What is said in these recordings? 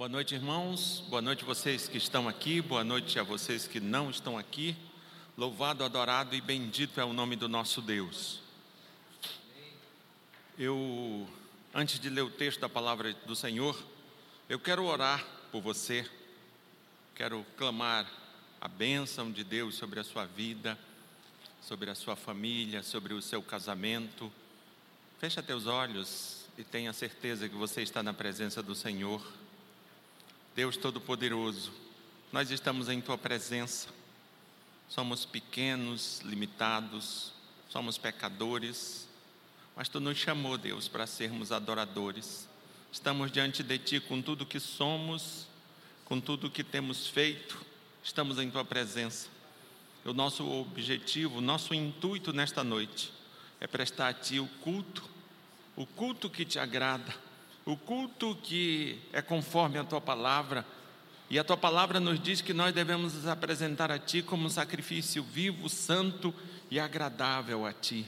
Boa noite, irmãos. Boa noite vocês que estão aqui. Boa noite a vocês que não estão aqui. Louvado, adorado e bendito é o nome do nosso Deus. Eu, antes de ler o texto da palavra do Senhor, eu quero orar por você. Quero clamar a bênção de Deus sobre a sua vida, sobre a sua família, sobre o seu casamento. Fecha teus olhos e tenha certeza que você está na presença do Senhor. Deus Todo-Poderoso, nós estamos em Tua presença. Somos pequenos, limitados, somos pecadores, mas Tu nos chamou, Deus, para sermos adoradores. Estamos diante de Ti com tudo que somos, com tudo que temos feito, estamos em Tua presença. O nosso objetivo, o nosso intuito nesta noite é prestar a Ti o culto, o culto que te agrada o culto que é conforme a tua palavra, e a tua palavra nos diz que nós devemos nos apresentar a ti como um sacrifício vivo, santo e agradável a ti.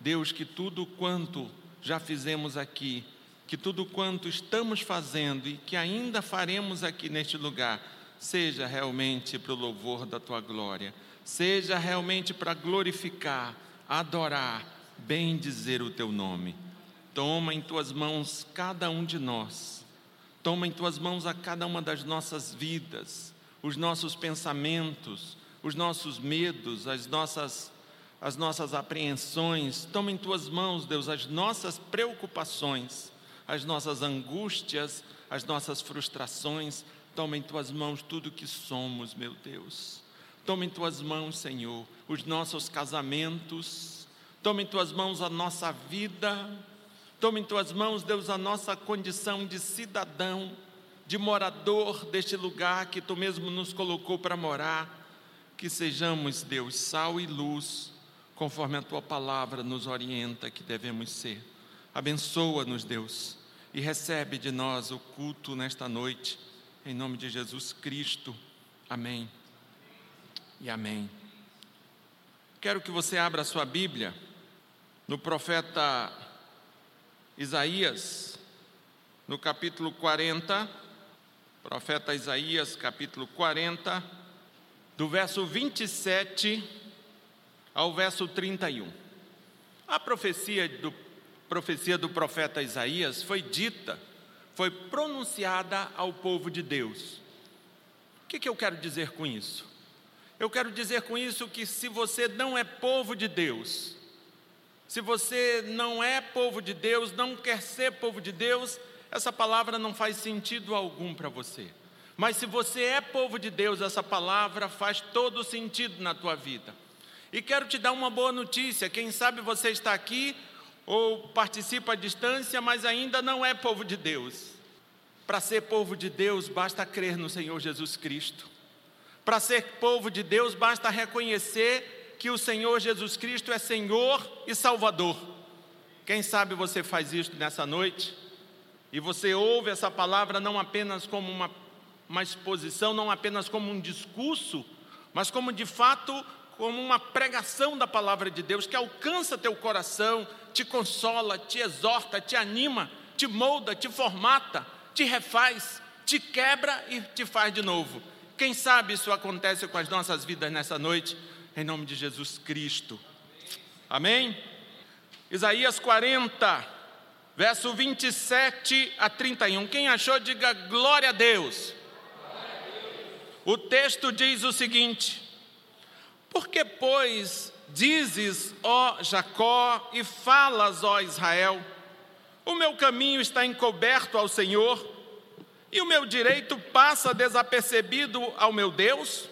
Deus, que tudo quanto já fizemos aqui, que tudo quanto estamos fazendo e que ainda faremos aqui neste lugar, seja realmente para o louvor da tua glória, seja realmente para glorificar, adorar, bem dizer o teu nome. Toma em tuas mãos cada um de nós, toma em tuas mãos a cada uma das nossas vidas, os nossos pensamentos, os nossos medos, as nossas, as nossas apreensões. Toma em tuas mãos, Deus, as nossas preocupações, as nossas angústias, as nossas frustrações. Toma em tuas mãos tudo que somos, meu Deus. Toma em tuas mãos, Senhor, os nossos casamentos. Toma em tuas mãos a nossa vida Toma em tuas mãos, Deus, a nossa condição de cidadão, de morador deste lugar que tu mesmo nos colocou para morar. Que sejamos, Deus, sal e luz, conforme a tua palavra nos orienta que devemos ser. Abençoa-nos, Deus, e recebe de nós o culto nesta noite, em nome de Jesus Cristo. Amém. E amém. Quero que você abra a sua Bíblia no profeta Isaías, no capítulo 40, profeta Isaías, capítulo 40, do verso 27 ao verso 31. A profecia do, profecia do profeta Isaías foi dita, foi pronunciada ao povo de Deus. O que, que eu quero dizer com isso? Eu quero dizer com isso que se você não é povo de Deus, se você não é povo de Deus, não quer ser povo de Deus, essa palavra não faz sentido algum para você. Mas se você é povo de Deus, essa palavra faz todo sentido na tua vida. E quero te dar uma boa notícia: quem sabe você está aqui ou participa à distância, mas ainda não é povo de Deus. Para ser povo de Deus, basta crer no Senhor Jesus Cristo. Para ser povo de Deus, basta reconhecer que o Senhor Jesus Cristo é Senhor e Salvador. Quem sabe você faz isso nessa noite e você ouve essa palavra não apenas como uma, uma exposição, não apenas como um discurso, mas como de fato como uma pregação da palavra de Deus que alcança teu coração, te consola, te exorta, te anima, te molda, te formata, te refaz, te quebra e te faz de novo. Quem sabe isso acontece com as nossas vidas nessa noite? Em nome de Jesus Cristo. Amém? Isaías 40, verso 27 a 31. Quem achou, diga glória a Deus. Glória a Deus. O texto diz o seguinte: Porque, pois, dizes, ó Jacó, e falas, ó Israel, o meu caminho está encoberto ao Senhor, e o meu direito passa desapercebido ao meu Deus?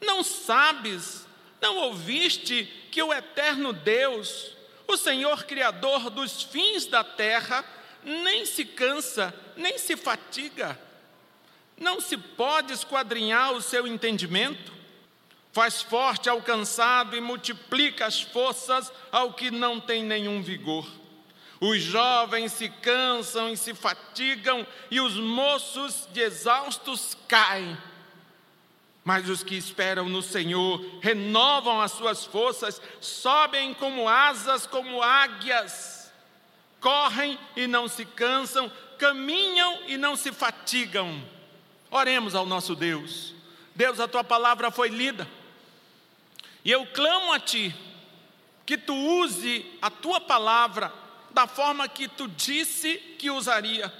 Não sabes não ouviste que o eterno Deus, o Senhor Criador dos fins da terra, nem se cansa, nem se fatiga? Não se pode esquadrinhar o seu entendimento? Faz forte ao cansado e multiplica as forças ao que não tem nenhum vigor. Os jovens se cansam e se fatigam, e os moços de exaustos caem. Mas os que esperam no Senhor renovam as suas forças, sobem como asas, como águias, correm e não se cansam, caminham e não se fatigam. Oremos ao nosso Deus. Deus, a tua palavra foi lida. E eu clamo a ti que tu use a tua palavra da forma que tu disse que usaria,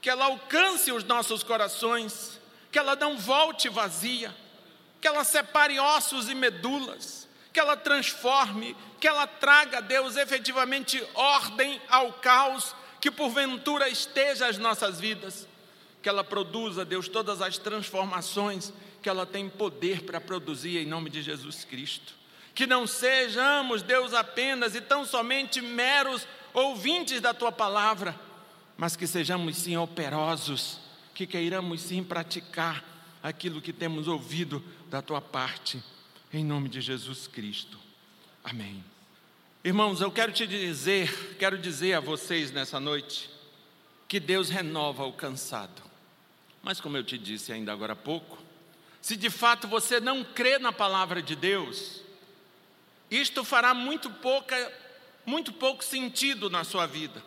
que ela alcance os nossos corações, que ela não volte vazia, que ela separe ossos e medulas, que ela transforme, que ela traga, Deus, efetivamente ordem ao caos que porventura esteja as nossas vidas, que ela produza, Deus, todas as transformações que ela tem poder para produzir em nome de Jesus Cristo. Que não sejamos, Deus, apenas e tão somente meros ouvintes da tua palavra, mas que sejamos sim operosos, que queiramos sim praticar aquilo que temos ouvido da tua parte, em nome de Jesus Cristo. Amém. Irmãos, eu quero te dizer, quero dizer a vocês nessa noite, que Deus renova o cansado. Mas como eu te disse ainda agora há pouco, se de fato você não crê na palavra de Deus, isto fará muito pouca, muito pouco sentido na sua vida.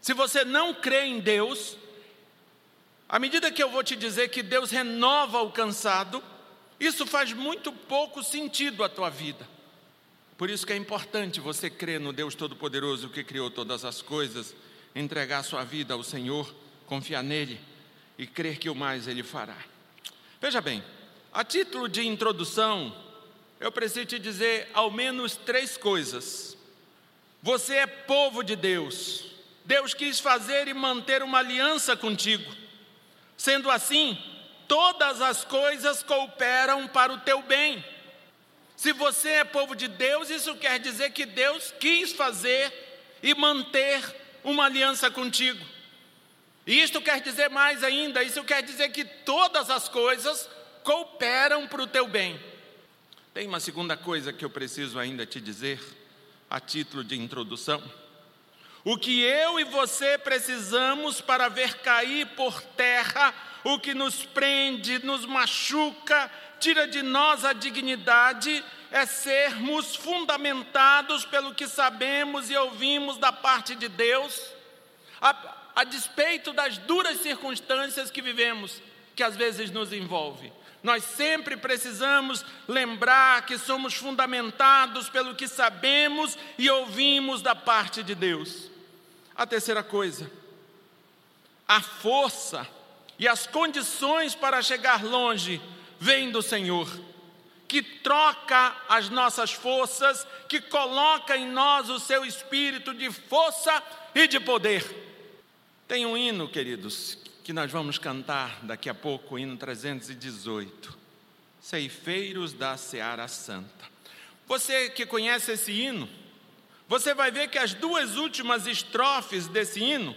Se você não crê em Deus, à medida que eu vou te dizer que Deus renova o cansado, isso faz muito pouco sentido à tua vida. Por isso que é importante você crer no Deus Todo-Poderoso que criou todas as coisas, entregar sua vida ao Senhor, confiar nele e crer que o mais ele fará. Veja bem, a título de introdução, eu preciso te dizer ao menos três coisas. Você é povo de Deus. Deus quis fazer e manter uma aliança contigo. Sendo assim, todas as coisas cooperam para o teu bem. Se você é povo de Deus, isso quer dizer que Deus quis fazer e manter uma aliança contigo. E isto quer dizer mais ainda, isso quer dizer que todas as coisas cooperam para o teu bem. Tem uma segunda coisa que eu preciso ainda te dizer, a título de introdução. O que eu e você precisamos para ver cair por terra o que nos prende, nos machuca, tira de nós a dignidade é sermos fundamentados pelo que sabemos e ouvimos da parte de Deus, a, a despeito das duras circunstâncias que vivemos, que às vezes nos envolve. Nós sempre precisamos lembrar que somos fundamentados pelo que sabemos e ouvimos da parte de Deus. A terceira coisa, a força e as condições para chegar longe vem do Senhor, que troca as nossas forças, que coloca em nós o seu espírito de força e de poder. Tem um hino, queridos, que nós vamos cantar daqui a pouco, o hino 318. Ceifeiros da Seara Santa. Você que conhece esse hino, você vai ver que as duas últimas estrofes desse hino,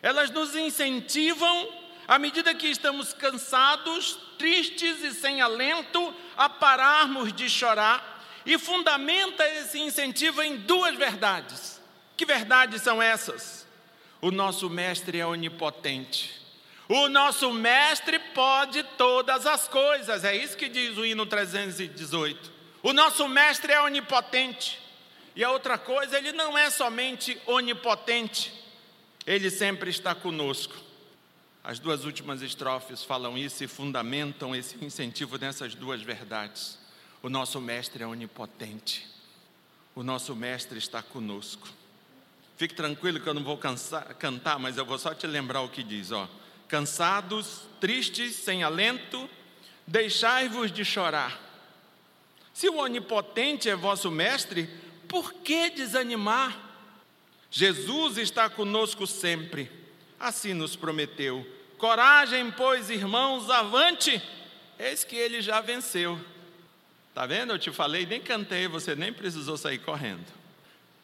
elas nos incentivam à medida que estamos cansados, tristes e sem alento, a pararmos de chorar, e fundamenta esse incentivo em duas verdades. Que verdades são essas? O nosso Mestre é onipotente. O nosso Mestre pode todas as coisas, é isso que diz o hino 318. O nosso Mestre é onipotente. E a outra coisa, ele não é somente onipotente, ele sempre está conosco. As duas últimas estrofes falam isso e fundamentam esse incentivo nessas duas verdades. O nosso Mestre é onipotente, o nosso Mestre está conosco. Fique tranquilo que eu não vou cansar, cantar, mas eu vou só te lembrar o que diz: ó. Cansados, tristes, sem alento, deixai-vos de chorar. Se o onipotente é vosso Mestre, por que desanimar? Jesus está conosco sempre assim nos prometeu. Coragem, pois, irmãos, avante, eis que ele já venceu. Tá vendo? Eu te falei, nem cantei, você nem precisou sair correndo.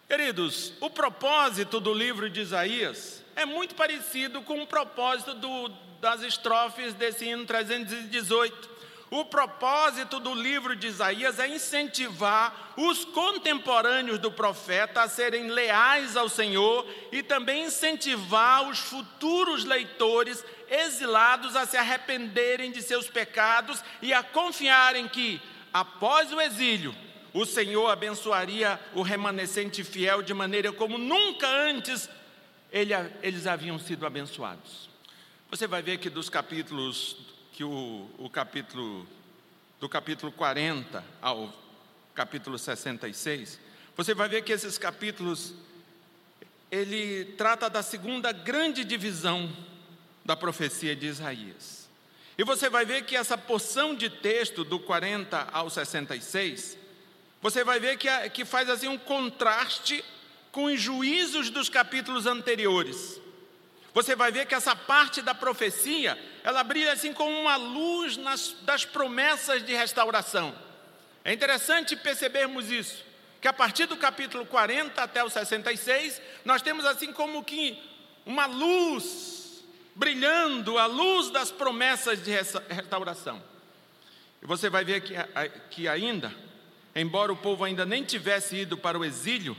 Queridos, o propósito do livro de Isaías é muito parecido com o propósito do, das estrofes desse hino 318. O propósito do livro de Isaías é incentivar os contemporâneos do profeta a serem leais ao Senhor e também incentivar os futuros leitores exilados a se arrependerem de seus pecados e a confiarem que, após o exílio, o Senhor abençoaria o remanescente fiel de maneira como nunca antes ele, eles haviam sido abençoados. Você vai ver que dos capítulos, que o, o capítulo, do capítulo 40 ao capítulo 66, você vai ver que esses capítulos, ele trata da segunda grande divisão da profecia de Isaías. E você vai ver que essa porção de texto do 40 ao 66, você vai ver que, que faz assim um contraste com os juízos dos capítulos anteriores. Você vai ver que essa parte da profecia, ela brilha assim como uma luz nas, das promessas de restauração. É interessante percebermos isso, que a partir do capítulo 40 até o 66, nós temos assim como que uma luz brilhando, a luz das promessas de restauração. E você vai ver que, que ainda, embora o povo ainda nem tivesse ido para o exílio,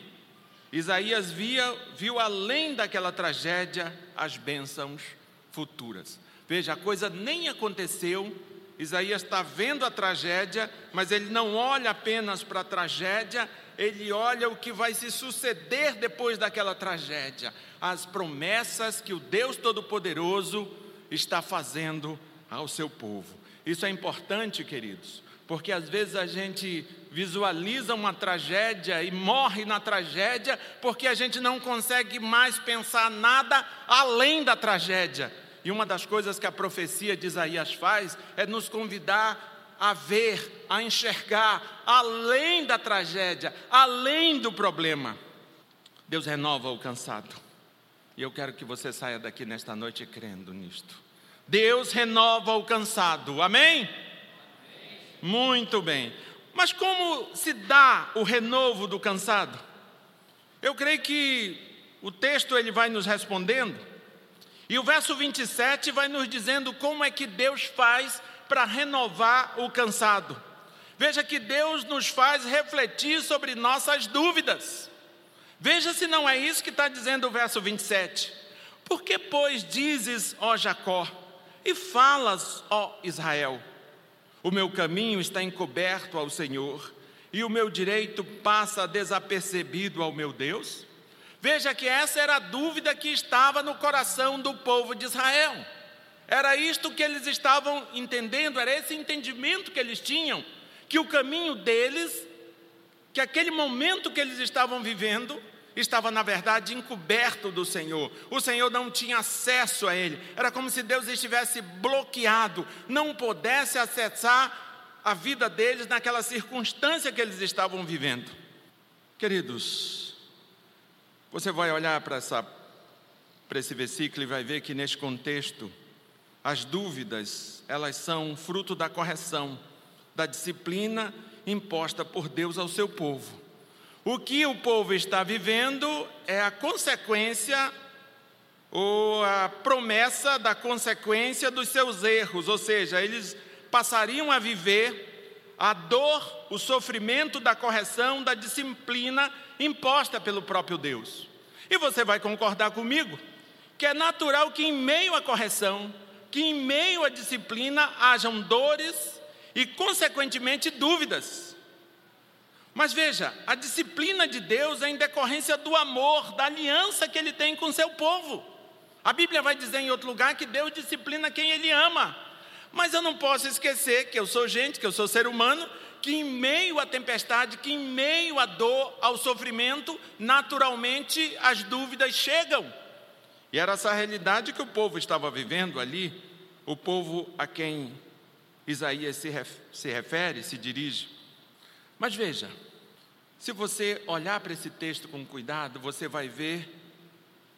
Isaías via, viu além daquela tragédia as bênçãos futuras. Veja, a coisa nem aconteceu, Isaías está vendo a tragédia, mas ele não olha apenas para a tragédia, ele olha o que vai se suceder depois daquela tragédia, as promessas que o Deus Todo-Poderoso está fazendo ao seu povo. Isso é importante, queridos, porque às vezes a gente visualiza uma tragédia e morre na tragédia, porque a gente não consegue mais pensar nada além da tragédia. E uma das coisas que a profecia de Isaías faz é nos convidar a ver, a enxergar além da tragédia, além do problema. Deus renova o cansado. E eu quero que você saia daqui nesta noite crendo nisto. Deus renova o cansado. Amém? Muito bem. Mas como se dá o renovo do cansado? Eu creio que o texto ele vai nos respondendo, e o verso 27 vai nos dizendo como é que Deus faz para renovar o cansado. Veja que Deus nos faz refletir sobre nossas dúvidas. Veja se não é isso que está dizendo o verso 27. Por que, pois, dizes, ó Jacó, e falas, ó Israel? O meu caminho está encoberto ao Senhor e o meu direito passa desapercebido ao meu Deus? Veja que essa era a dúvida que estava no coração do povo de Israel. Era isto que eles estavam entendendo, era esse entendimento que eles tinham, que o caminho deles, que aquele momento que eles estavam vivendo, estava, na verdade, encoberto do Senhor. O Senhor não tinha acesso a ele. Era como se Deus estivesse bloqueado, não pudesse acessar a vida deles naquela circunstância que eles estavam vivendo. Queridos, você vai olhar para, essa, para esse versículo e vai ver que neste contexto, as dúvidas, elas são fruto da correção, da disciplina imposta por Deus ao seu povo. O que o povo está vivendo é a consequência ou a promessa da consequência dos seus erros, ou seja, eles passariam a viver a dor, o sofrimento da correção, da disciplina imposta pelo próprio Deus. E você vai concordar comigo que é natural que, em meio à correção, que em meio à disciplina hajam dores e, consequentemente, dúvidas. Mas veja, a disciplina de Deus é em decorrência do amor, da aliança que ele tem com seu povo. A Bíblia vai dizer em outro lugar que Deus disciplina quem ele ama. Mas eu não posso esquecer que eu sou gente, que eu sou ser humano, que em meio à tempestade, que em meio à dor, ao sofrimento, naturalmente as dúvidas chegam. E era essa realidade que o povo estava vivendo ali, o povo a quem Isaías se, se refere, se dirige. Mas veja, se você olhar para esse texto com cuidado, você vai ver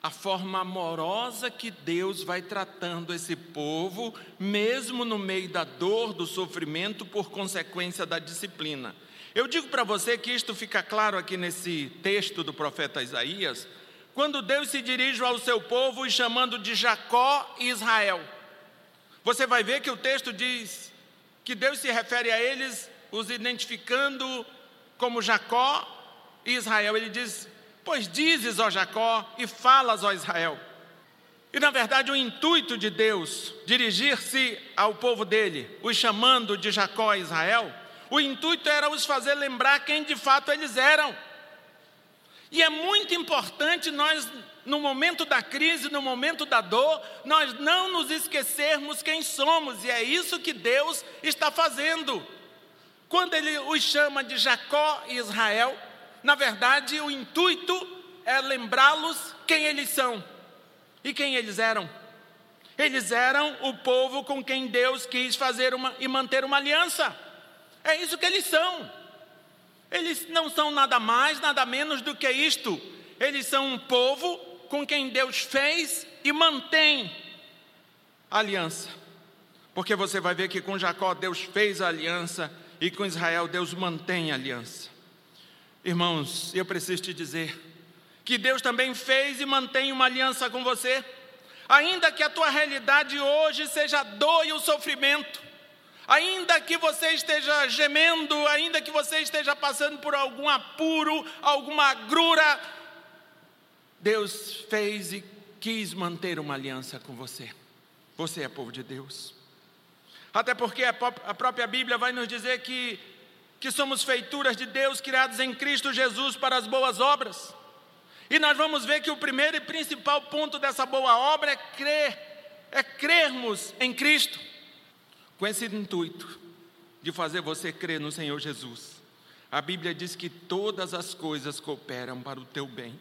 a forma amorosa que Deus vai tratando esse povo, mesmo no meio da dor, do sofrimento, por consequência da disciplina. Eu digo para você que isto fica claro aqui nesse texto do profeta Isaías, quando Deus se dirige ao seu povo e chamando de Jacó e Israel. Você vai ver que o texto diz que Deus se refere a eles, os identificando como Jacó e Israel. Ele diz: Pois dizes, ó Jacó, e falas, ó Israel. E na verdade, o intuito de Deus dirigir-se ao povo dele, os chamando de Jacó e Israel, O intuito era os fazer lembrar quem de fato eles eram. E é muito importante nós, no momento da crise, no momento da dor, nós não nos esquecermos quem somos, e é isso que Deus está fazendo. Quando Ele os chama de Jacó e Israel, na verdade, o intuito é lembrá-los quem eles são e quem eles eram. Eles eram o povo com quem Deus quis fazer uma, e manter uma aliança. É isso que eles são. Eles não são nada mais, nada menos do que isto. Eles são um povo com quem Deus fez e mantém aliança. Porque você vai ver que com Jacó Deus fez a aliança e com Israel Deus mantém a aliança. Irmãos, eu preciso te dizer que Deus também fez e mantém uma aliança com você, ainda que a tua realidade hoje seja a dor e o sofrimento, ainda que você esteja gemendo, ainda que você esteja passando por algum apuro, alguma agrura, Deus fez e quis manter uma aliança com você. Você é povo de Deus. Até porque a própria Bíblia vai nos dizer que, que somos feituras de Deus, criados em Cristo Jesus para as boas obras. E nós vamos ver que o primeiro e principal ponto dessa boa obra é crer, é crermos em Cristo com esse intuito de fazer você crer no Senhor Jesus. A Bíblia diz que todas as coisas cooperam para o teu bem.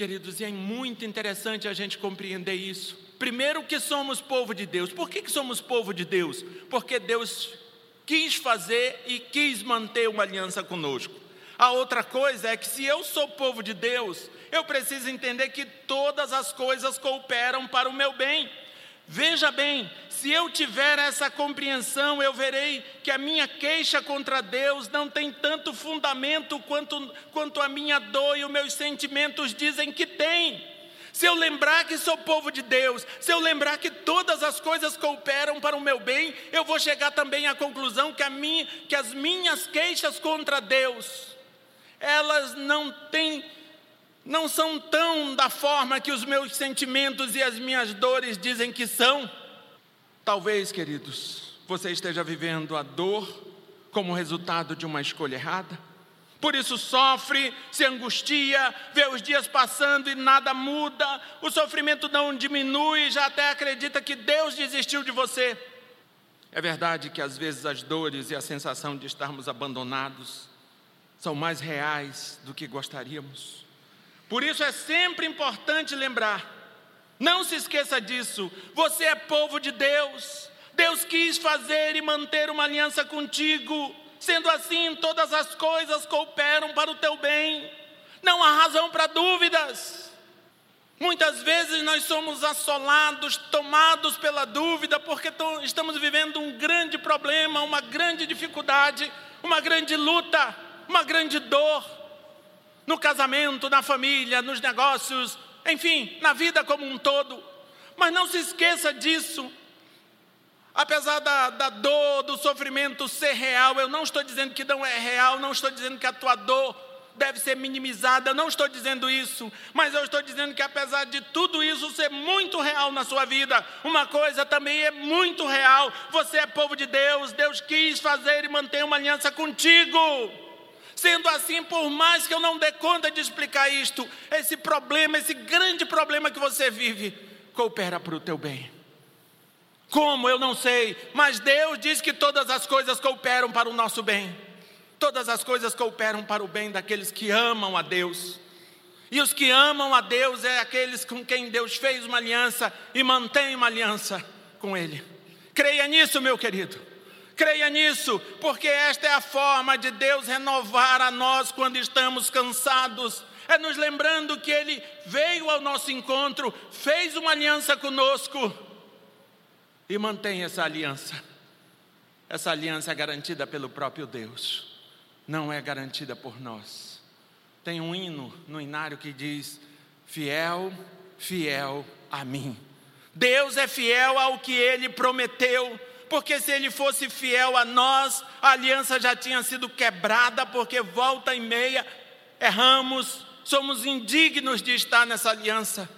Queridos, e é muito interessante a gente compreender isso. Primeiro, que somos povo de Deus. Por que, que somos povo de Deus? Porque Deus quis fazer e quis manter uma aliança conosco. A outra coisa é que, se eu sou povo de Deus, eu preciso entender que todas as coisas cooperam para o meu bem. Veja bem, se eu tiver essa compreensão, eu verei que a minha queixa contra Deus não tem tanto fundamento quanto, quanto a minha dor e os meus sentimentos dizem que tem. Se eu lembrar que sou povo de Deus, se eu lembrar que todas as coisas cooperam para o meu bem, eu vou chegar também à conclusão que, a minha, que as minhas queixas contra Deus, elas não têm não são tão da forma que os meus sentimentos e as minhas dores dizem que são. Talvez, queridos, você esteja vivendo a dor como resultado de uma escolha errada. Por isso sofre, se angustia, vê os dias passando e nada muda, o sofrimento não diminui, já até acredita que Deus desistiu de você. É verdade que às vezes as dores e a sensação de estarmos abandonados são mais reais do que gostaríamos. Por isso é sempre importante lembrar, não se esqueça disso, você é povo de Deus, Deus quis fazer e manter uma aliança contigo, sendo assim, todas as coisas cooperam para o teu bem, não há razão para dúvidas. Muitas vezes nós somos assolados, tomados pela dúvida, porque estamos vivendo um grande problema, uma grande dificuldade, uma grande luta, uma grande dor no casamento, na família, nos negócios, enfim, na vida como um todo. Mas não se esqueça disso. Apesar da, da dor, do sofrimento ser real, eu não estou dizendo que não é real, não estou dizendo que a tua dor deve ser minimizada, não estou dizendo isso, mas eu estou dizendo que apesar de tudo isso ser muito real na sua vida, uma coisa também é muito real: você é povo de Deus, Deus quis fazer e manter uma aliança contigo. Sendo assim, por mais que eu não dê conta de explicar isto, esse problema, esse grande problema que você vive, coopera para o teu bem. Como eu não sei, mas Deus diz que todas as coisas cooperam para o nosso bem. Todas as coisas cooperam para o bem daqueles que amam a Deus. E os que amam a Deus é aqueles com quem Deus fez uma aliança e mantém uma aliança com Ele. Creia nisso, meu querido. Creia nisso, porque esta é a forma de Deus renovar a nós quando estamos cansados. É nos lembrando que Ele veio ao nosso encontro, fez uma aliança conosco e mantém essa aliança. Essa aliança é garantida pelo próprio Deus, não é garantida por nós. Tem um hino no inário que diz: Fiel, fiel a mim. Deus é fiel ao que Ele prometeu porque se ele fosse fiel a nós, a aliança já tinha sido quebrada, porque volta e meia erramos, somos indignos de estar nessa aliança.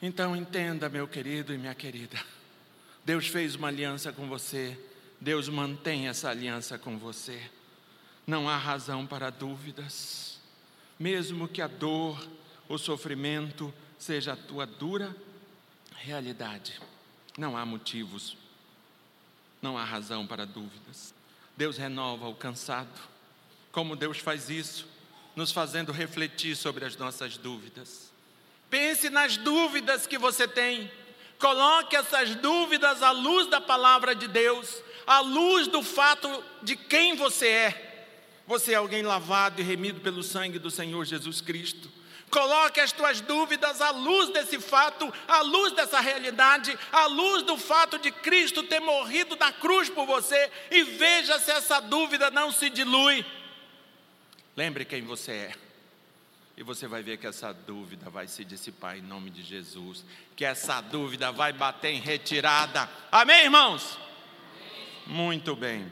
Então entenda, meu querido e minha querida, Deus fez uma aliança com você, Deus mantém essa aliança com você. Não há razão para dúvidas. Mesmo que a dor, o sofrimento seja a tua dura realidade, não há motivos, não há razão para dúvidas. Deus renova o cansado. Como Deus faz isso? Nos fazendo refletir sobre as nossas dúvidas. Pense nas dúvidas que você tem. Coloque essas dúvidas à luz da palavra de Deus, à luz do fato de quem você é. Você é alguém lavado e remido pelo sangue do Senhor Jesus Cristo. Coloque as tuas dúvidas à luz desse fato, à luz dessa realidade, à luz do fato de Cristo ter morrido na cruz por você e veja se essa dúvida não se dilui. Lembre quem você é. E você vai ver que essa dúvida vai se dissipar em nome de Jesus. Que essa dúvida vai bater em retirada. Amém, irmãos? Muito bem.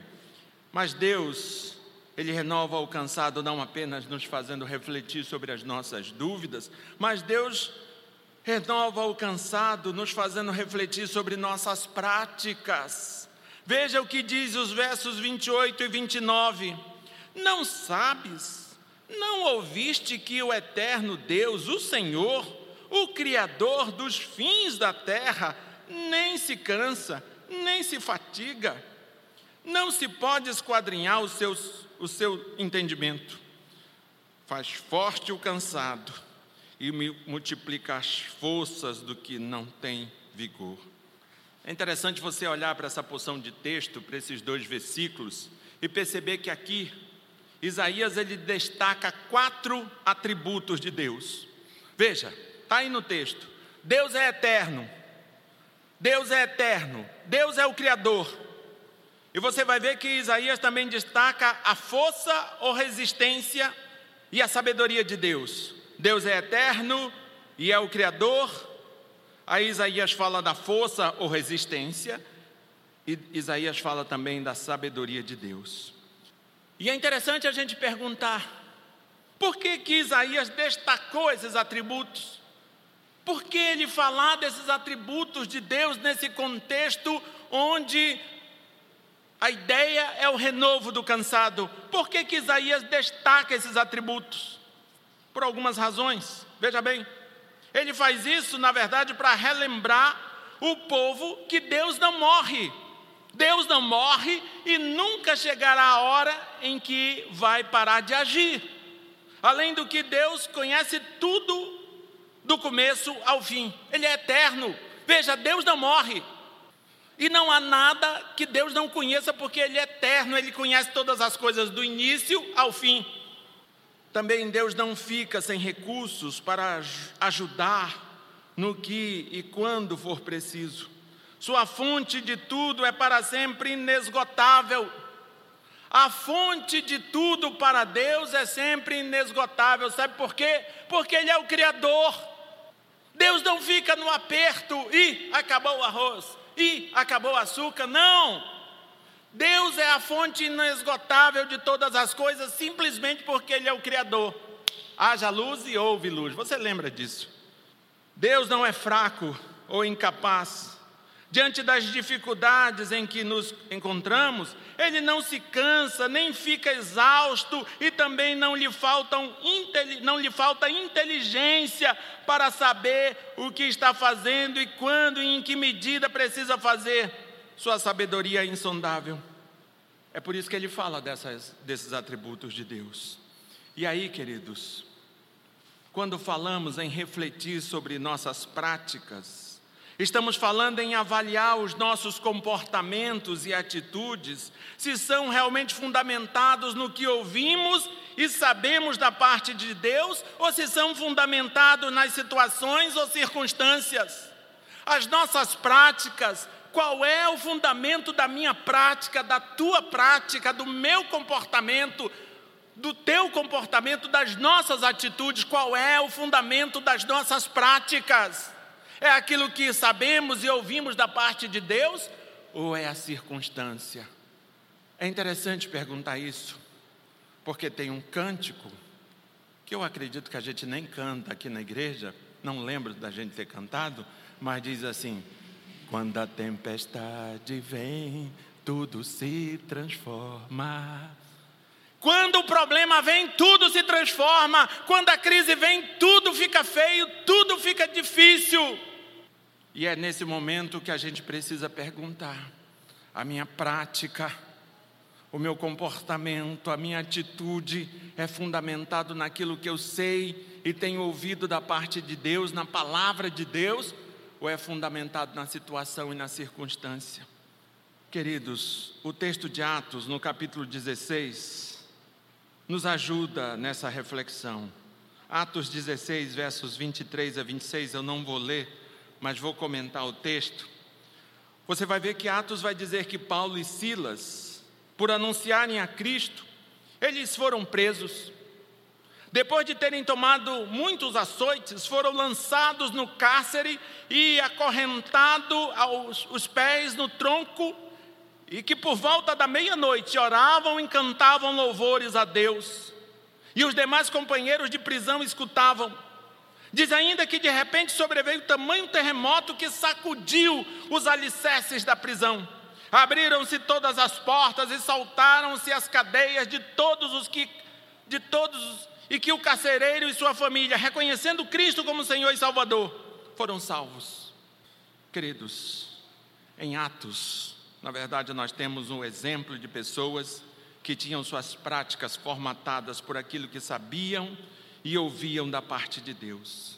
Mas Deus, Ele renova o cansado não apenas nos fazendo refletir sobre as nossas dúvidas, mas Deus renova o cansado nos fazendo refletir sobre nossas práticas. Veja o que diz os versos 28 e 29. Não sabes não ouviste que o eterno Deus, o Senhor, o Criador dos fins da terra, nem se cansa, nem se fatiga, não se pode esquadrinhar o, seus, o seu entendimento. Faz forte o cansado e multiplica as forças do que não tem vigor. É interessante você olhar para essa porção de texto, para esses dois versículos, e perceber que aqui Isaías ele destaca quatro atributos de Deus. Veja, está aí no texto. Deus é eterno. Deus é eterno. Deus é o Criador. E você vai ver que Isaías também destaca a força ou resistência e a sabedoria de Deus. Deus é eterno e é o Criador. Aí Isaías fala da força ou resistência. E Isaías fala também da sabedoria de Deus. E é interessante a gente perguntar: por que, que Isaías destacou esses atributos? Por que ele falar desses atributos de Deus nesse contexto onde a ideia é o renovo do cansado? Por que, que Isaías destaca esses atributos? Por algumas razões. Veja bem, ele faz isso, na verdade, para relembrar o povo que Deus não morre. Deus não morre e nunca chegará a hora em que vai parar de agir. Além do que Deus conhece tudo do começo ao fim, Ele é eterno. Veja, Deus não morre. E não há nada que Deus não conheça, porque Ele é eterno, Ele conhece todas as coisas do início ao fim. Também Deus não fica sem recursos para ajudar no que e quando for preciso. Sua fonte de tudo é para sempre inesgotável. A fonte de tudo para Deus é sempre inesgotável. Sabe por quê? Porque Ele é o Criador. Deus não fica no aperto e acabou o arroz, e acabou o açúcar. Não! Deus é a fonte inesgotável de todas as coisas, simplesmente porque Ele é o Criador. Haja luz e houve luz. Você lembra disso? Deus não é fraco ou incapaz. Diante das dificuldades em que nos encontramos, ele não se cansa, nem fica exausto e também não lhe, faltam, não lhe falta inteligência para saber o que está fazendo e quando e em que medida precisa fazer. Sua sabedoria é insondável. É por isso que ele fala dessas, desses atributos de Deus. E aí, queridos, quando falamos em refletir sobre nossas práticas, Estamos falando em avaliar os nossos comportamentos e atitudes, se são realmente fundamentados no que ouvimos e sabemos da parte de Deus, ou se são fundamentados nas situações ou circunstâncias. As nossas práticas, qual é o fundamento da minha prática, da tua prática, do meu comportamento, do teu comportamento, das nossas atitudes, qual é o fundamento das nossas práticas? É aquilo que sabemos e ouvimos da parte de Deus ou é a circunstância? É interessante perguntar isso, porque tem um cântico que eu acredito que a gente nem canta aqui na igreja, não lembro da gente ter cantado, mas diz assim: Quando a tempestade vem, tudo se transforma. Quando o problema vem, tudo se transforma. Quando a crise vem, tudo fica feio, tudo fica difícil. E é nesse momento que a gente precisa perguntar: a minha prática, o meu comportamento, a minha atitude é fundamentado naquilo que eu sei e tenho ouvido da parte de Deus, na palavra de Deus, ou é fundamentado na situação e na circunstância? Queridos, o texto de Atos, no capítulo 16, nos ajuda nessa reflexão. Atos 16, versos 23 a 26, eu não vou ler, mas vou comentar o texto. Você vai ver que Atos vai dizer que Paulo e Silas, por anunciarem a Cristo, eles foram presos. Depois de terem tomado muitos açoites, foram lançados no cárcere e acorrentados aos os pés no tronco e que por volta da meia-noite oravam e cantavam louvores a Deus, e os demais companheiros de prisão escutavam. Diz ainda que de repente sobreveio tamanho terremoto que sacudiu os alicerces da prisão. Abriram-se todas as portas e saltaram-se as cadeias de todos os que de todos e que o carcereiro e sua família, reconhecendo Cristo como Senhor e Salvador, foram salvos. Queridos, em Atos na verdade, nós temos um exemplo de pessoas que tinham suas práticas formatadas por aquilo que sabiam e ouviam da parte de Deus.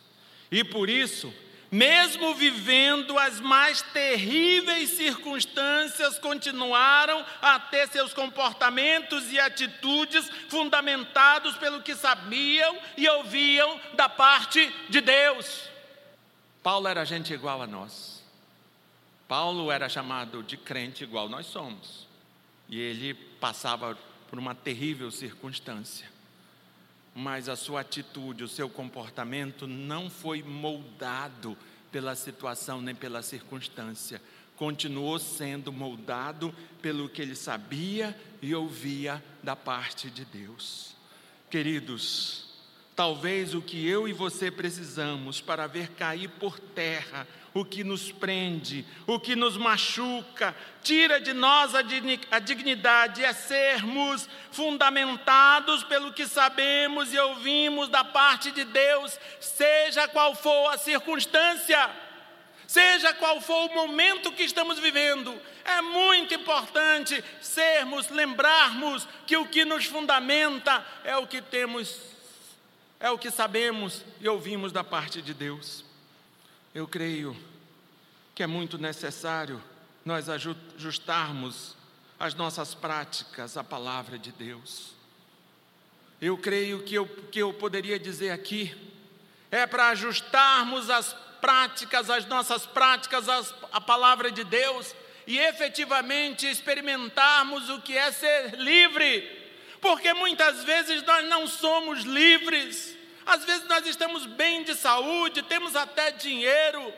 E por isso, mesmo vivendo as mais terríveis circunstâncias, continuaram a ter seus comportamentos e atitudes fundamentados pelo que sabiam e ouviam da parte de Deus. Paulo era gente igual a nós. Paulo era chamado de crente igual nós somos. E ele passava por uma terrível circunstância. Mas a sua atitude, o seu comportamento não foi moldado pela situação nem pela circunstância. Continuou sendo moldado pelo que ele sabia e ouvia da parte de Deus. Queridos, talvez o que eu e você precisamos para ver cair por terra o que nos prende, o que nos machuca, tira de nós a dignidade, é sermos fundamentados pelo que sabemos e ouvimos da parte de Deus, seja qual for a circunstância, seja qual for o momento que estamos vivendo. É muito importante sermos, lembrarmos que o que nos fundamenta é o que temos, é o que sabemos e ouvimos da parte de Deus. Eu creio que é muito necessário nós ajustarmos as nossas práticas à palavra de Deus. Eu creio que eu, que eu poderia dizer aqui, é para ajustarmos as práticas, as nossas práticas à palavra de Deus e efetivamente experimentarmos o que é ser livre, porque muitas vezes nós não somos livres. Às vezes nós estamos bem de saúde, temos até dinheiro,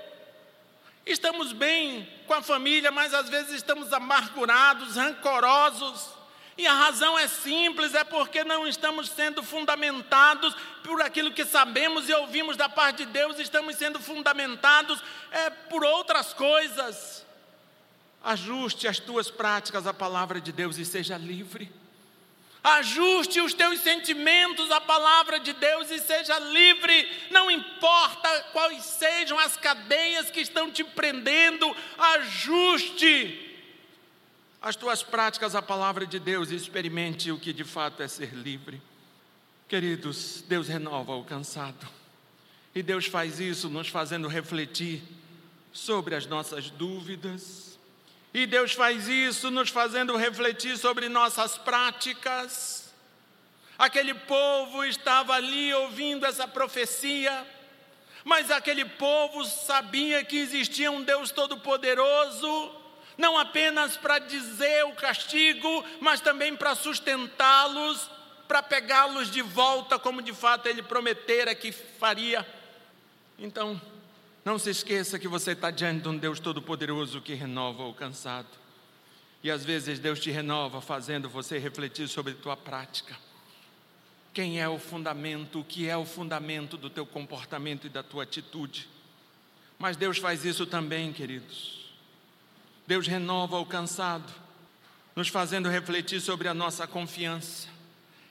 estamos bem com a família, mas às vezes estamos amargurados, rancorosos. E a razão é simples, é porque não estamos sendo fundamentados por aquilo que sabemos e ouvimos da parte de Deus, estamos sendo fundamentados é, por outras coisas. Ajuste as tuas práticas à palavra de Deus e seja livre. Ajuste os teus sentimentos à palavra de Deus e seja livre. Não importa quais sejam as cadeias que estão te prendendo, ajuste as tuas práticas à palavra de Deus e experimente o que de fato é ser livre. Queridos, Deus renova o cansado. E Deus faz isso nos fazendo refletir sobre as nossas dúvidas, e Deus faz isso nos fazendo refletir sobre nossas práticas. Aquele povo estava ali ouvindo essa profecia, mas aquele povo sabia que existia um Deus Todo-Poderoso, não apenas para dizer o castigo, mas também para sustentá-los, para pegá-los de volta, como de fato ele prometera que faria. Então, não se esqueça que você está diante de um Deus Todo-Poderoso que renova o cansado. E às vezes Deus te renova fazendo você refletir sobre tua prática. Quem é o fundamento, o que é o fundamento do teu comportamento e da tua atitude. Mas Deus faz isso também, queridos. Deus renova o cansado. nos fazendo refletir sobre a nossa confiança.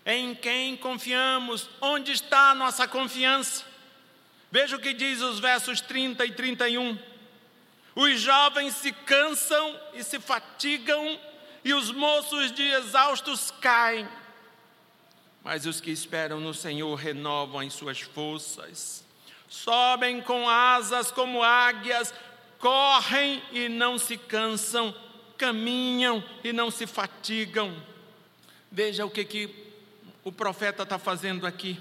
Em quem confiamos? Onde está a nossa confiança? Veja o que diz os versos 30 e 31. Os jovens se cansam e se fatigam, e os moços de exaustos caem. Mas os que esperam no Senhor renovam as suas forças, sobem com asas como águias, correm e não se cansam, caminham e não se fatigam. Veja o que, que o profeta está fazendo aqui.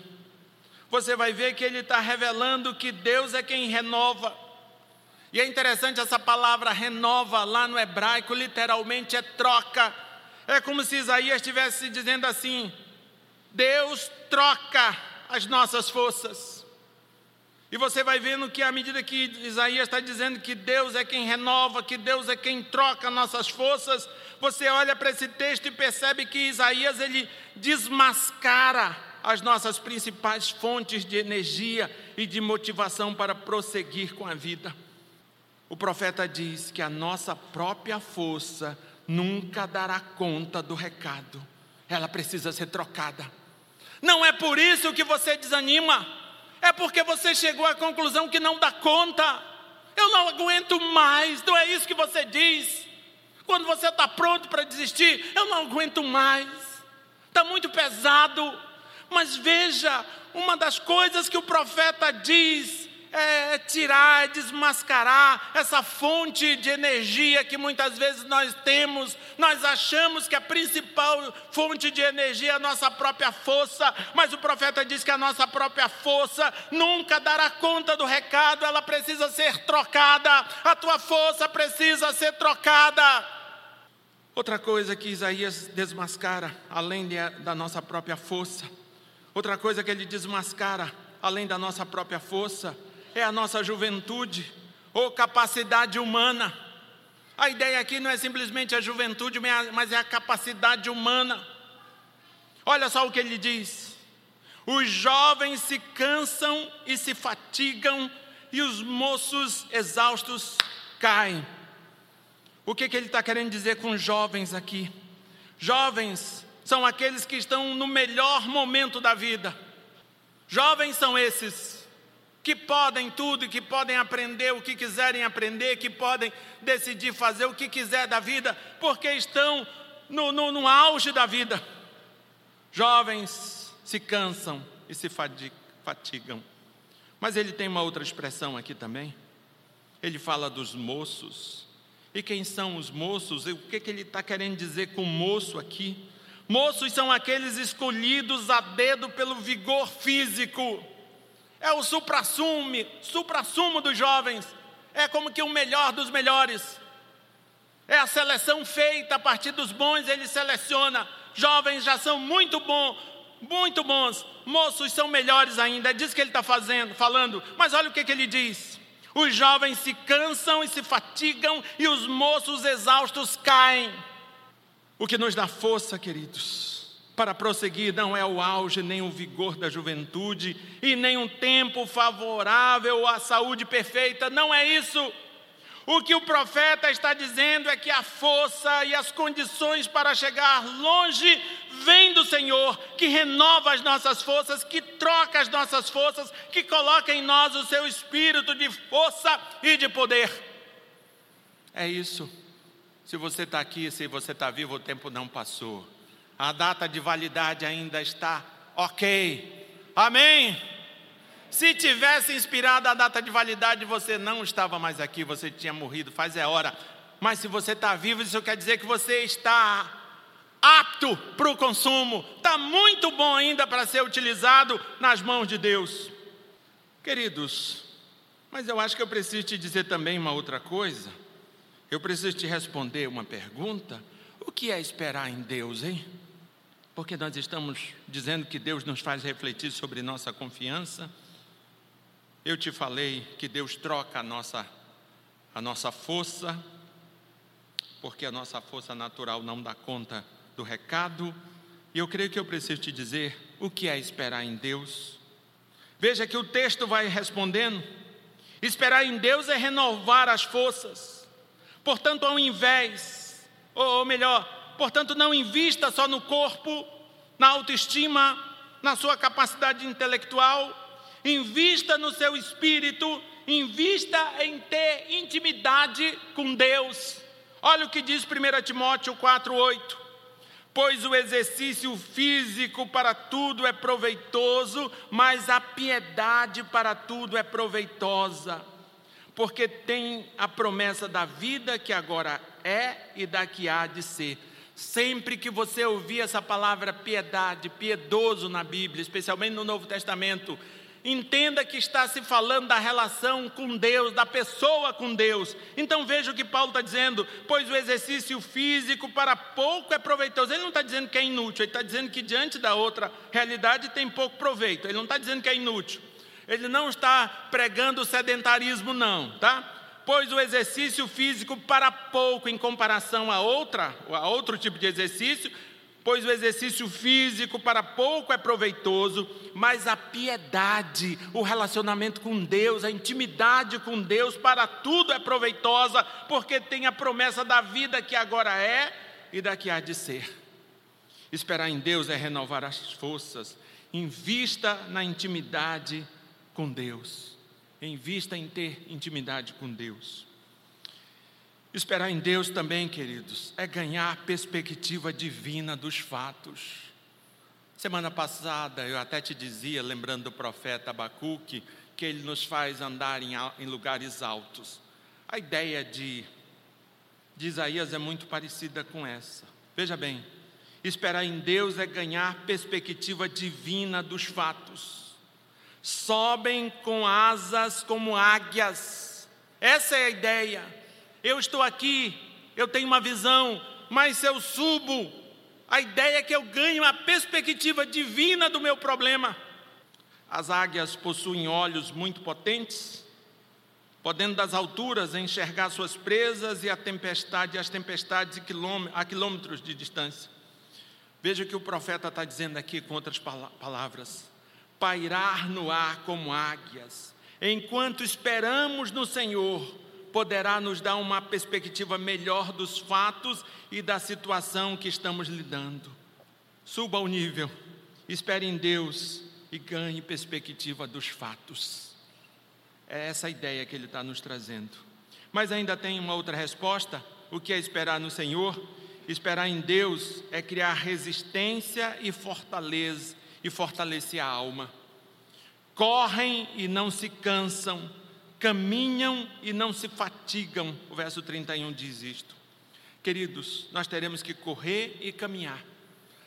Você vai ver que ele está revelando que Deus é quem renova. E é interessante essa palavra renova lá no hebraico, literalmente é troca. É como se Isaías estivesse dizendo assim: Deus troca as nossas forças. E você vai vendo que à medida que Isaías está dizendo que Deus é quem renova, que Deus é quem troca nossas forças, você olha para esse texto e percebe que Isaías ele desmascara as nossas principais fontes de energia e de motivação para prosseguir com a vida. O profeta diz que a nossa própria força nunca dará conta do recado, ela precisa ser trocada. Não é por isso que você desanima, é porque você chegou à conclusão que não dá conta. Eu não aguento mais, não é isso que você diz. Quando você está pronto para desistir, eu não aguento mais, está muito pesado. Mas veja, uma das coisas que o profeta diz é tirar, desmascarar essa fonte de energia que muitas vezes nós temos. Nós achamos que a principal fonte de energia é a nossa própria força, mas o profeta diz que a nossa própria força nunca dará conta do recado, ela precisa ser trocada. A tua força precisa ser trocada. Outra coisa que Isaías desmascara, além da nossa própria força, outra coisa que ele desmascara, além da nossa própria força, é a nossa juventude ou capacidade humana. A ideia aqui não é simplesmente a juventude, mas é a capacidade humana. Olha só o que ele diz: os jovens se cansam e se fatigam, e os moços exaustos caem. O que, que ele está querendo dizer com jovens aqui? Jovens são aqueles que estão no melhor momento da vida. Jovens são esses que podem tudo, que podem aprender o que quiserem aprender, que podem decidir fazer o que quiser da vida, porque estão no, no, no auge da vida. Jovens se cansam e se fatigam. Mas ele tem uma outra expressão aqui também. Ele fala dos moços. E quem são os moços? E o que, que ele está querendo dizer com moço aqui? Moços são aqueles escolhidos a dedo pelo vigor físico é o supra-sumo, supra-sumo dos jovens, é como que o melhor dos melhores. É a seleção feita a partir dos bons, ele seleciona. Jovens já são muito bons, muito bons. Moços são melhores ainda. É disso que ele está fazendo, falando. Mas olha o que, que ele diz: os jovens se cansam e se fatigam, e os moços exaustos caem. O que nos dá força, queridos, para prosseguir não é o auge nem o vigor da juventude e nem um tempo favorável à saúde perfeita, não é isso. O que o profeta está dizendo é que a força e as condições para chegar longe vêm do Senhor, que renova as nossas forças, que troca as nossas forças, que coloca em nós o seu espírito de força e de poder. É isso. Se você está aqui, se você está vivo, o tempo não passou a data de validade ainda está ok. Amém? Se tivesse inspirado a data de validade, você não estava mais aqui, você tinha morrido, faz é hora. Mas se você está vivo, isso quer dizer que você está apto para o consumo, está muito bom ainda para ser utilizado nas mãos de Deus. Queridos, mas eu acho que eu preciso te dizer também uma outra coisa. Eu preciso te responder uma pergunta. O que é esperar em Deus, hein? porque nós estamos dizendo que Deus nos faz refletir sobre nossa confiança. Eu te falei que Deus troca a nossa, a nossa força, porque a nossa força natural não dá conta do recado. E eu creio que eu preciso te dizer o que é esperar em Deus. Veja que o texto vai respondendo: esperar em Deus é renovar as forças. Portanto, ao invés, ou melhor, Portanto, não invista só no corpo, na autoestima, na sua capacidade intelectual, invista no seu espírito, invista em ter intimidade com Deus. Olha o que diz 1 Timóteo 4,8: Pois o exercício físico para tudo é proveitoso, mas a piedade para tudo é proveitosa, porque tem a promessa da vida que agora é e da que há de ser. Sempre que você ouvir essa palavra piedade, piedoso na Bíblia, especialmente no Novo Testamento, entenda que está se falando da relação com Deus, da pessoa com Deus. Então veja o que Paulo está dizendo: pois o exercício físico para pouco é proveitoso. Ele não está dizendo que é inútil, ele está dizendo que diante da outra realidade tem pouco proveito. Ele não está dizendo que é inútil. Ele não está pregando sedentarismo, não, tá? pois o exercício físico para pouco em comparação a outra, a outro tipo de exercício, pois o exercício físico para pouco é proveitoso, mas a piedade, o relacionamento com Deus, a intimidade com Deus, para tudo é proveitosa, porque tem a promessa da vida que agora é e da que há de ser. Esperar em Deus é renovar as forças, invista na intimidade com Deus vista em ter intimidade com Deus. Esperar em Deus também, queridos, é ganhar perspectiva divina dos fatos. Semana passada eu até te dizia, lembrando do profeta Abacuque, que ele nos faz andar em, em lugares altos. A ideia de, de Isaías é muito parecida com essa. Veja bem, esperar em Deus é ganhar perspectiva divina dos fatos sobem com asas como águias. Essa é a ideia. Eu estou aqui, eu tenho uma visão, mas se eu subo, a ideia é que eu ganho a perspectiva divina do meu problema. As águias possuem olhos muito potentes, podendo das alturas enxergar suas presas e a tempestade, as tempestades a quilômetros de distância. Veja o que o profeta está dizendo aqui com outras palavras pairar no ar como águias. Enquanto esperamos no Senhor, poderá nos dar uma perspectiva melhor dos fatos e da situação que estamos lidando. Suba o nível, espere em Deus e ganhe perspectiva dos fatos. É essa a ideia que ele está nos trazendo. Mas ainda tem uma outra resposta: o que é esperar no Senhor? Esperar em Deus é criar resistência e fortaleza e fortalecer a alma. Correm e não se cansam, caminham e não se fatigam. O verso 31 diz isto. Queridos, nós teremos que correr e caminhar.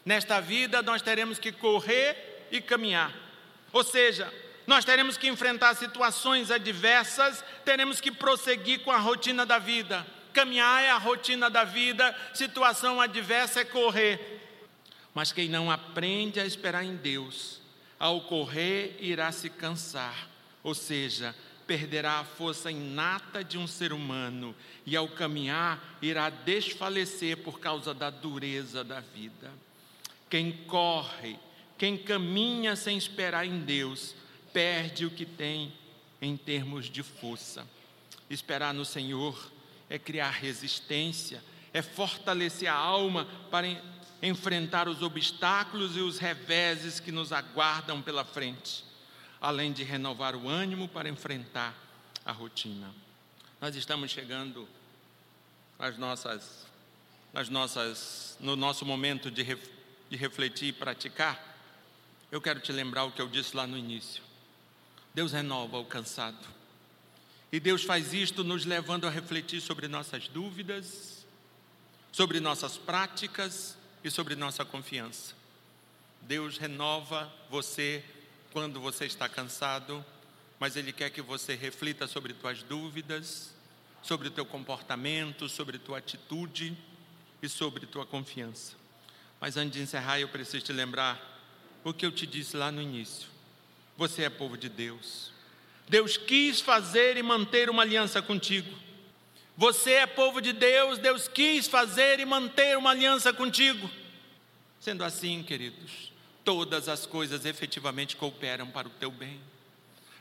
Nesta vida, nós teremos que correr e caminhar. Ou seja, nós teremos que enfrentar situações adversas, teremos que prosseguir com a rotina da vida. Caminhar é a rotina da vida, situação adversa é correr. Mas quem não aprende a esperar em Deus, ao correr irá se cansar, ou seja, perderá a força inata de um ser humano e ao caminhar irá desfalecer por causa da dureza da vida. Quem corre, quem caminha sem esperar em Deus, perde o que tem em termos de força. Esperar no Senhor é criar resistência, é fortalecer a alma para enfrentar os obstáculos e os reveses que nos aguardam pela frente, além de renovar o ânimo para enfrentar a rotina. Nós estamos chegando às nossas, às nossas, no nosso momento de, ref, de refletir e praticar. Eu quero te lembrar o que eu disse lá no início. Deus renova o cansado. E Deus faz isto nos levando a refletir sobre nossas dúvidas, sobre nossas práticas e sobre nossa confiança. Deus renova você quando você está cansado, mas Ele quer que você reflita sobre tuas dúvidas, sobre o teu comportamento, sobre tua atitude e sobre tua confiança. Mas antes de encerrar, eu preciso te lembrar o que eu te disse lá no início. Você é povo de Deus. Deus quis fazer e manter uma aliança contigo. Você é povo de Deus, Deus quis fazer e manter uma aliança contigo. Sendo assim, queridos, todas as coisas efetivamente cooperam para o teu bem.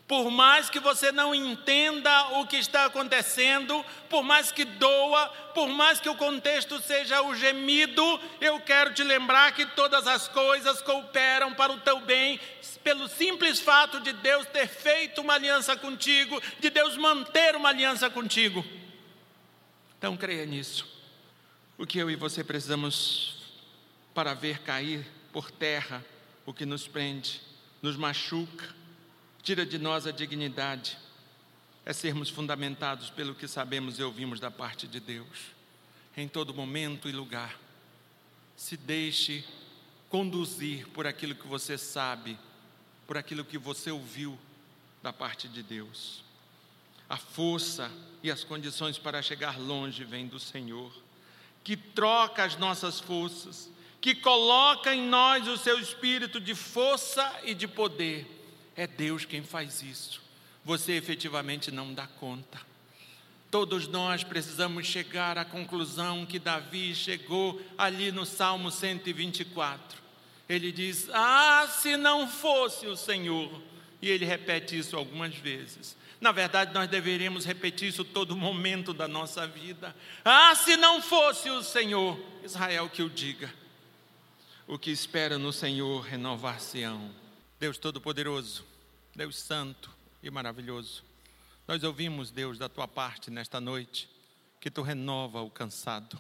Por mais que você não entenda o que está acontecendo, por mais que doa, por mais que o contexto seja o gemido, eu quero te lembrar que todas as coisas cooperam para o teu bem, pelo simples fato de Deus ter feito uma aliança contigo, de Deus manter uma aliança contigo. Então creia nisso. O que eu e você precisamos para ver cair por terra o que nos prende, nos machuca, tira de nós a dignidade, é sermos fundamentados pelo que sabemos e ouvimos da parte de Deus, em todo momento e lugar. Se deixe conduzir por aquilo que você sabe, por aquilo que você ouviu da parte de Deus. A força e as condições para chegar longe vêm do Senhor, que troca as nossas forças, que coloca em nós o seu espírito de força e de poder. É Deus quem faz isso. Você efetivamente não dá conta. Todos nós precisamos chegar à conclusão que Davi chegou ali no Salmo 124. Ele diz: Ah, se não fosse o Senhor. E ele repete isso algumas vezes. Na verdade, nós deveríamos repetir isso todo momento da nossa vida. Ah, se não fosse o Senhor, Israel que o diga. O que espera no Senhor renovar-se-ão. Deus Todo-Poderoso, Deus Santo e maravilhoso. Nós ouvimos, Deus, da tua parte nesta noite, que tu renova o cansado.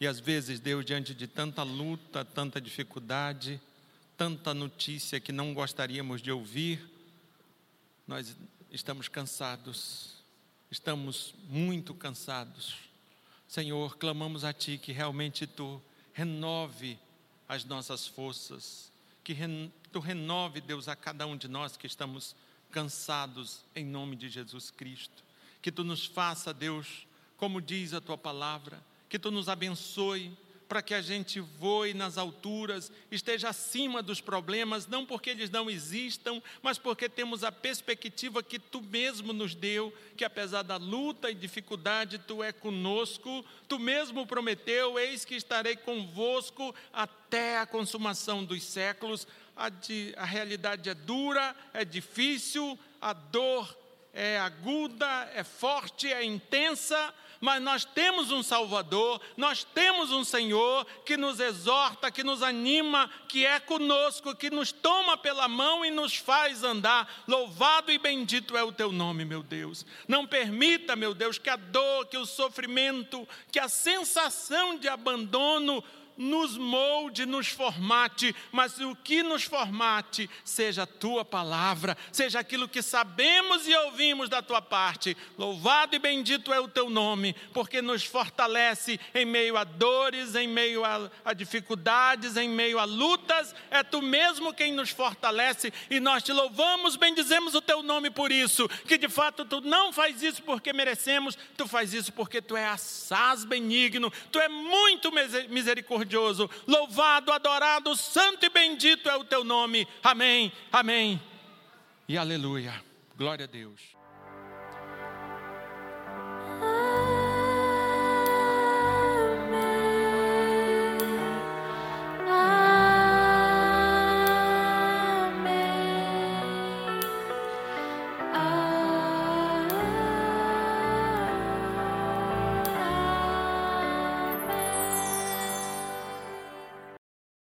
E às vezes, Deus, diante de tanta luta, tanta dificuldade, tanta notícia que não gostaríamos de ouvir, nós estamos cansados, estamos muito cansados. Senhor, clamamos a Ti que realmente Tu renove as nossas forças, que Tu renove, Deus, a cada um de nós que estamos cansados, em nome de Jesus Cristo. Que Tu nos faça, Deus, como diz a Tua palavra, que Tu nos abençoe, para que a gente voe nas alturas, esteja acima dos problemas, não porque eles não existam, mas porque temos a perspectiva que tu mesmo nos deu, que apesar da luta e dificuldade, tu é conosco, tu mesmo prometeu: eis que estarei convosco até a consumação dos séculos. A, de, a realidade é dura, é difícil, a dor é aguda, é forte, é intensa, mas nós temos um Salvador, nós temos um Senhor que nos exorta, que nos anima, que é conosco, que nos toma pela mão e nos faz andar. Louvado e bendito é o teu nome, meu Deus. Não permita, meu Deus, que a dor, que o sofrimento, que a sensação de abandono nos molde, nos formate, mas o que nos formate seja a tua palavra, seja aquilo que sabemos e ouvimos da tua parte. Louvado e bendito é o teu nome, porque nos fortalece em meio a dores, em meio a, a dificuldades, em meio a lutas. É tu mesmo quem nos fortalece e nós te louvamos, bendizemos o teu nome por isso. Que de fato tu não faz isso porque merecemos, tu faz isso porque tu é assaz benigno, tu é muito misericordioso misericordioso. Louvado, adorado, santo e bendito é o teu nome. Amém, amém e aleluia. Glória a Deus.